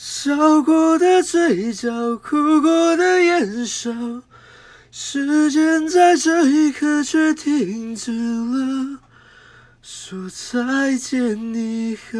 笑过的嘴角，哭过的眼梢，时间在这一刻却停止了，说再见你好。